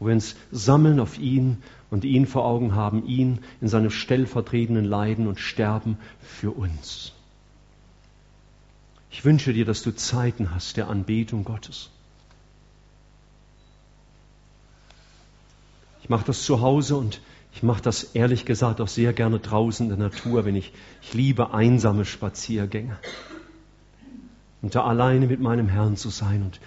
[SPEAKER 1] Wo wir uns sammeln auf ihn und ihn vor Augen haben, ihn in seinem stellvertretenden Leiden und Sterben für uns. Ich wünsche dir, dass du Zeiten hast der Anbetung Gottes. Ich mache das zu Hause und ich mache das ehrlich gesagt auch sehr gerne draußen in der Natur, wenn ich, ich liebe einsame Spaziergänge. Und da alleine mit meinem Herrn zu sein und,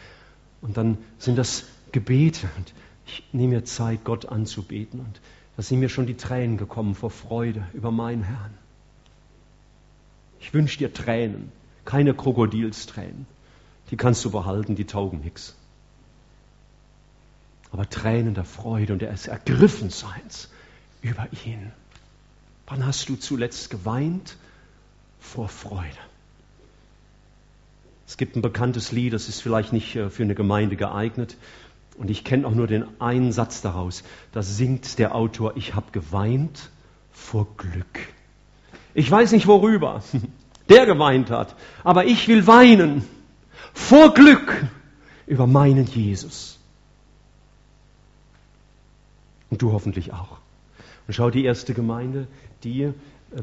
[SPEAKER 1] und dann sind das Gebete und ich nehme mir Zeit, Gott anzubeten und da sind mir schon die Tränen gekommen vor Freude über meinen Herrn. Ich wünsche dir Tränen, keine Krokodilstränen. Die kannst du behalten, die taugen nichts. Aber Tränen der Freude und des Ergriffenseins über ihn. Wann hast du zuletzt geweint vor Freude? Es gibt ein bekanntes Lied, das ist vielleicht nicht äh, für eine Gemeinde geeignet. Und ich kenne auch nur den einen Satz daraus. Da singt der Autor, ich habe geweint vor Glück. Ich weiß nicht worüber der geweint hat, aber ich will weinen vor Glück über meinen Jesus. Und du hoffentlich auch. Und schau, die erste Gemeinde, die äh,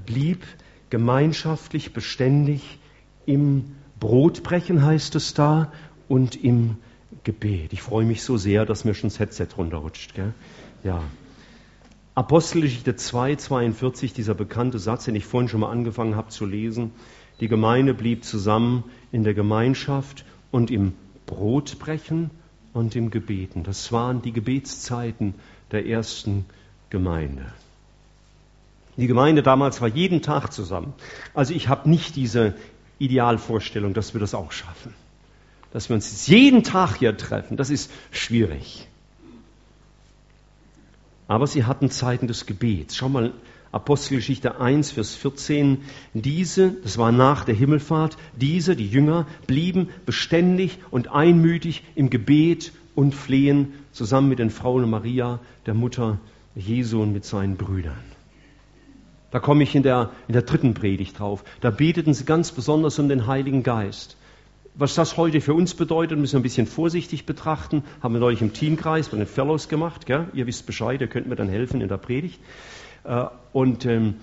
[SPEAKER 1] blieb gemeinschaftlich beständig im Brotbrechen, heißt es da, und im Gebet. Ich freue mich so sehr, dass mir schon das Headset runterrutscht. Gell? Ja. Apostelgeschichte 2, 42, dieser bekannte Satz, den ich vorhin schon mal angefangen habe zu lesen. Die Gemeinde blieb zusammen in der Gemeinschaft und im Brotbrechen und im Gebeten. Das waren die Gebetszeiten der ersten Gemeinde. Die Gemeinde damals war jeden Tag zusammen. Also ich habe nicht diese Idealvorstellung, dass wir das auch schaffen. Dass wir uns jeden Tag hier treffen, das ist schwierig. Aber sie hatten Zeiten des Gebets. Schau mal, Apostelgeschichte 1, Vers 14. Diese, das war nach der Himmelfahrt, diese, die Jünger, blieben beständig und einmütig im Gebet und Flehen zusammen mit den Frauen Maria, der Mutter Jesu und mit seinen Brüdern. Da komme ich in der, in der dritten Predigt drauf. Da beteten sie ganz besonders um den Heiligen Geist. Was das heute für uns bedeutet, müssen wir ein bisschen vorsichtig betrachten. Haben wir neulich im Teamkreis bei den Fellows gemacht. Gell? Ihr wisst Bescheid, ihr könnt mir dann helfen in der Predigt. Äh, und, ähm,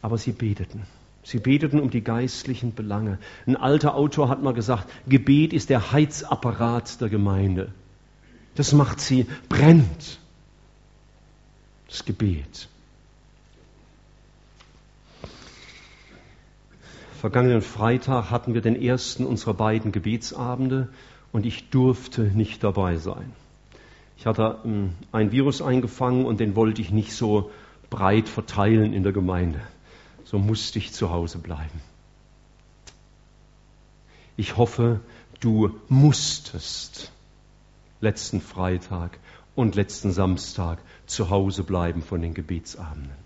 [SPEAKER 1] aber sie beteten. Sie beteten um die geistlichen Belange. Ein alter Autor hat mal gesagt, Gebet ist der Heizapparat der Gemeinde. Das macht sie brennt das Gebet. Vergangenen Freitag hatten wir den ersten unserer beiden Gebetsabende und ich durfte nicht dabei sein. Ich hatte ähm, ein Virus eingefangen und den wollte ich nicht so breit verteilen in der Gemeinde. So musste ich zu Hause bleiben. Ich hoffe, du musstest letzten Freitag und letzten Samstag zu Hause bleiben von den Gebetsabenden.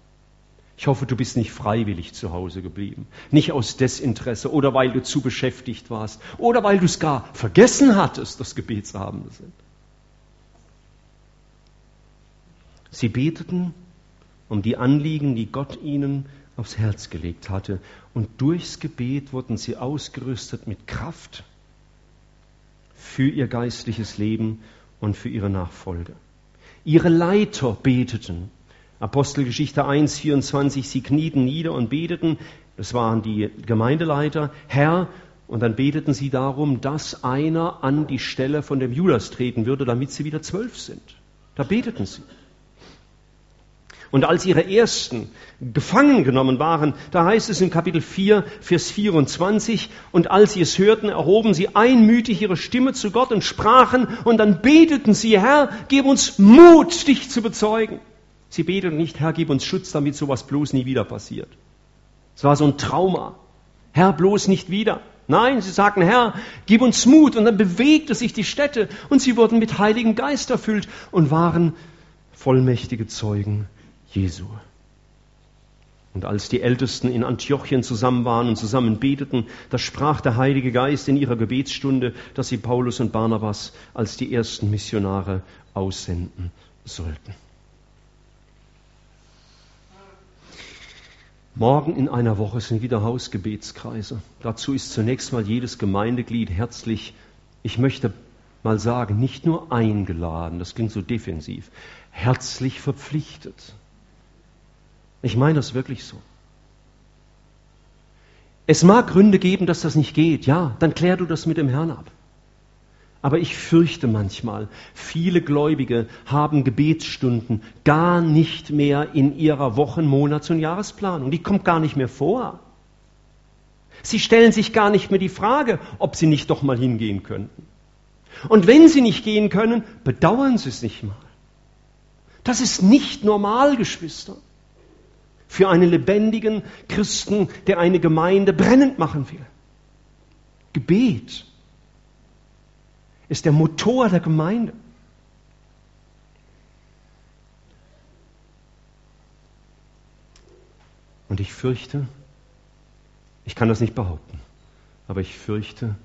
[SPEAKER 1] Ich hoffe, du bist nicht freiwillig zu Hause geblieben, nicht aus Desinteresse oder weil du zu beschäftigt warst oder weil du es gar vergessen hattest, dass Gebetsabende sind. Sie beteten um die Anliegen, die Gott ihnen aufs Herz gelegt hatte, und durchs Gebet wurden sie ausgerüstet mit Kraft für ihr geistliches Leben und für ihre Nachfolge. Ihre Leiter beteten. Apostelgeschichte 1, 24, sie knieten nieder und beteten. Das waren die Gemeindeleiter. Herr, und dann beteten sie darum, dass einer an die Stelle von dem Judas treten würde, damit sie wieder zwölf sind. Da beteten sie. Und als ihre ersten gefangen genommen waren, da heißt es in Kapitel 4, Vers 24, und als sie es hörten, erhoben sie einmütig ihre Stimme zu Gott und sprachen, und dann beteten sie, Herr, gib uns Mut, dich zu bezeugen. Sie beteten nicht, Herr, gib uns Schutz, damit sowas bloß nie wieder passiert. Es war so ein Trauma. Herr, bloß nicht wieder. Nein, sie sagten, Herr, gib uns Mut. Und dann bewegte sich die Städte und sie wurden mit Heiligen Geist erfüllt und waren vollmächtige Zeugen Jesu. Und als die Ältesten in Antiochien zusammen waren und zusammen beteten, da sprach der Heilige Geist in ihrer Gebetsstunde, dass sie Paulus und Barnabas als die ersten Missionare aussenden sollten. Morgen in einer Woche sind wieder Hausgebetskreise. Dazu ist zunächst mal jedes Gemeindeglied herzlich, ich möchte mal sagen, nicht nur eingeladen, das klingt so defensiv, herzlich verpflichtet. Ich meine das wirklich so. Es mag Gründe geben, dass das nicht geht. Ja, dann klär du das mit dem Herrn ab. Aber ich fürchte manchmal, viele Gläubige haben Gebetsstunden gar nicht mehr in ihrer Wochen-, Monats- und Jahresplanung. Die kommt gar nicht mehr vor. Sie stellen sich gar nicht mehr die Frage, ob sie nicht doch mal hingehen könnten. Und wenn sie nicht gehen können, bedauern sie es nicht mal. Das ist nicht normal, Geschwister. Für einen lebendigen Christen, der eine Gemeinde brennend machen will. Gebet ist der Motor der Gemeinde. Und ich fürchte, ich kann das nicht behaupten, aber ich fürchte,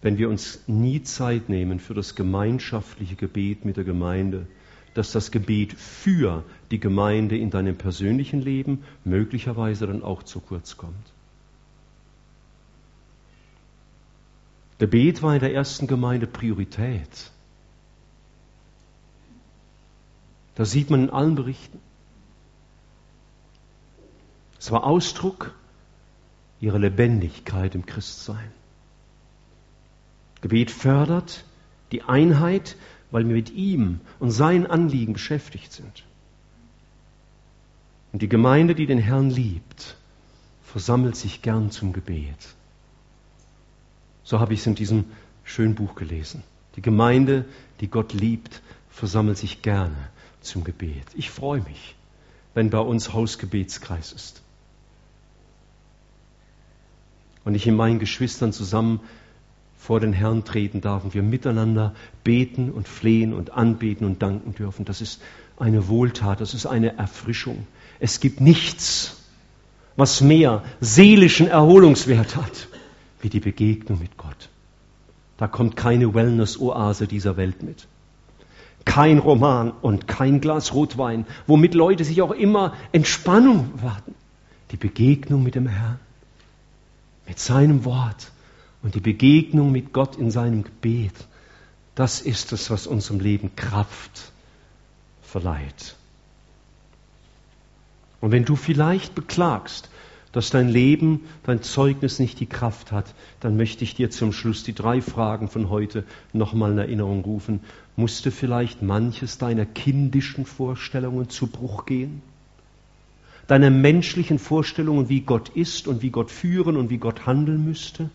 [SPEAKER 1] wenn wir uns nie Zeit nehmen für das gemeinschaftliche Gebet mit der Gemeinde, dass das Gebet für die Gemeinde in deinem persönlichen Leben möglicherweise dann auch zu kurz kommt. Gebet war in der ersten Gemeinde Priorität. Das sieht man in allen Berichten. Es war Ausdruck ihre Lebendigkeit im Christsein. Gebet fördert die Einheit, weil wir mit ihm und seinen Anliegen beschäftigt sind. Und die Gemeinde, die den Herrn liebt, versammelt sich gern zum Gebet. So habe ich es in diesem schönen Buch gelesen. Die Gemeinde, die Gott liebt, versammelt sich gerne zum Gebet. Ich freue mich, wenn bei uns Hausgebetskreis ist. und ich in meinen Geschwistern zusammen vor den Herrn treten darf und wir miteinander beten und flehen und anbeten und danken dürfen. Das ist eine Wohltat, das ist eine Erfrischung. Es gibt nichts, was mehr seelischen Erholungswert hat, wie die Begegnung mit Gott. Da kommt keine Wellness-Oase dieser Welt mit. Kein Roman und kein Glas Rotwein, womit Leute sich auch immer Entspannung warten. Die Begegnung mit dem Herrn mit seinem Wort und die Begegnung mit Gott in seinem Gebet, das ist es, was unserem Leben Kraft verleiht. Und wenn du vielleicht beklagst, dass dein Leben, dein Zeugnis nicht die Kraft hat, dann möchte ich dir zum Schluss die drei Fragen von heute nochmal in Erinnerung rufen. Musste vielleicht manches deiner kindischen Vorstellungen zu Bruch gehen? deine menschlichen Vorstellungen, wie Gott ist und wie Gott führen und wie Gott handeln müsste?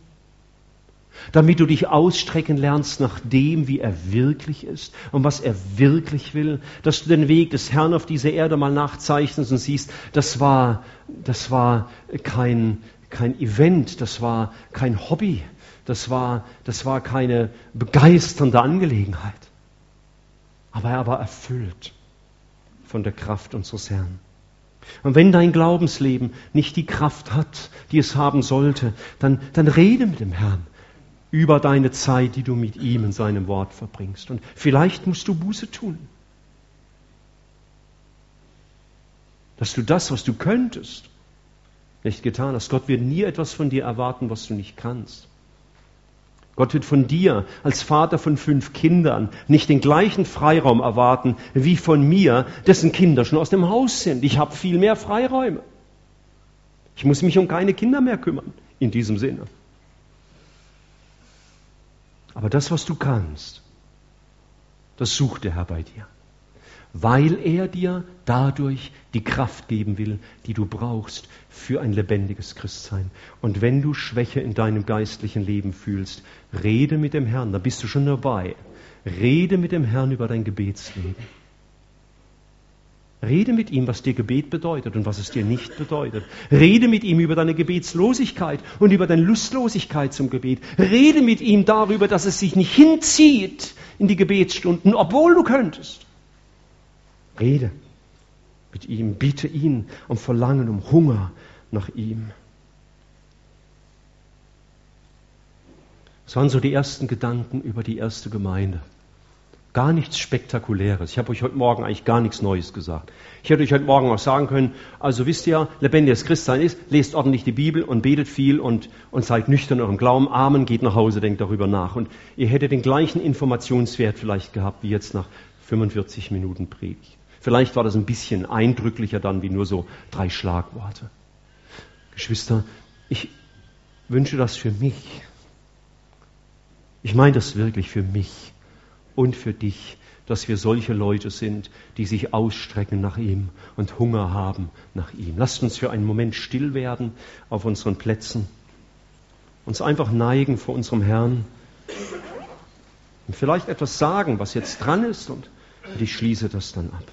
[SPEAKER 1] Damit du dich ausstrecken lernst nach dem, wie er wirklich ist und was er wirklich will, dass du den Weg des Herrn auf dieser Erde mal nachzeichnest und siehst, das war, das war kein, kein Event, das war kein Hobby, das war, das war keine begeisternde Angelegenheit. Aber er war erfüllt von der Kraft unseres Herrn. Und wenn dein Glaubensleben nicht die Kraft hat, die es haben sollte, dann, dann rede mit dem Herrn über deine Zeit, die du mit ihm in seinem Wort verbringst. Und vielleicht musst du Buße tun. Dass du das, was du könntest, nicht getan hast. Gott wird nie etwas von dir erwarten, was du nicht kannst. Gott wird von dir als Vater von fünf Kindern nicht den gleichen Freiraum erwarten wie von mir, dessen Kinder schon aus dem Haus sind. Ich habe viel mehr Freiräume. Ich muss mich um keine Kinder mehr kümmern, in diesem Sinne. Aber das, was du kannst, das sucht der Herr bei dir weil er dir dadurch die Kraft geben will, die du brauchst für ein lebendiges Christsein. Und wenn du Schwäche in deinem geistlichen Leben fühlst, rede mit dem Herrn, da bist du schon dabei. Rede mit dem Herrn über dein Gebetsleben. Rede mit ihm, was dir Gebet bedeutet und was es dir nicht bedeutet. Rede mit ihm über deine Gebetslosigkeit und über deine Lustlosigkeit zum Gebet. Rede mit ihm darüber, dass es sich nicht hinzieht in die Gebetsstunden, obwohl du könntest. Rede mit ihm, biete ihn um Verlangen, um Hunger nach ihm. Das waren so die ersten Gedanken über die erste Gemeinde. Gar nichts Spektakuläres. Ich habe euch heute Morgen eigentlich gar nichts Neues gesagt. Ich hätte euch heute Morgen auch sagen können, also wisst ihr, lebendiges Christsein ist, lest ordentlich die Bibel und betet viel und, und seid nüchtern eurem Glauben. Amen, geht nach Hause, denkt darüber nach. Und ihr hättet den gleichen Informationswert vielleicht gehabt, wie jetzt nach 45 Minuten Predigt. Vielleicht war das ein bisschen eindrücklicher dann wie nur so drei Schlagworte. Geschwister, ich, wünsche das für mich. Ich meine das wirklich für mich und für dich, dass wir solche Leute sind, die sich ausstrecken nach ihm und Hunger haben nach ihm. Lasst uns für einen Moment still werden auf unseren Plätzen, uns einfach neigen vor unserem Herrn und vielleicht etwas sagen, was jetzt dran ist und ich schließe das dann ab.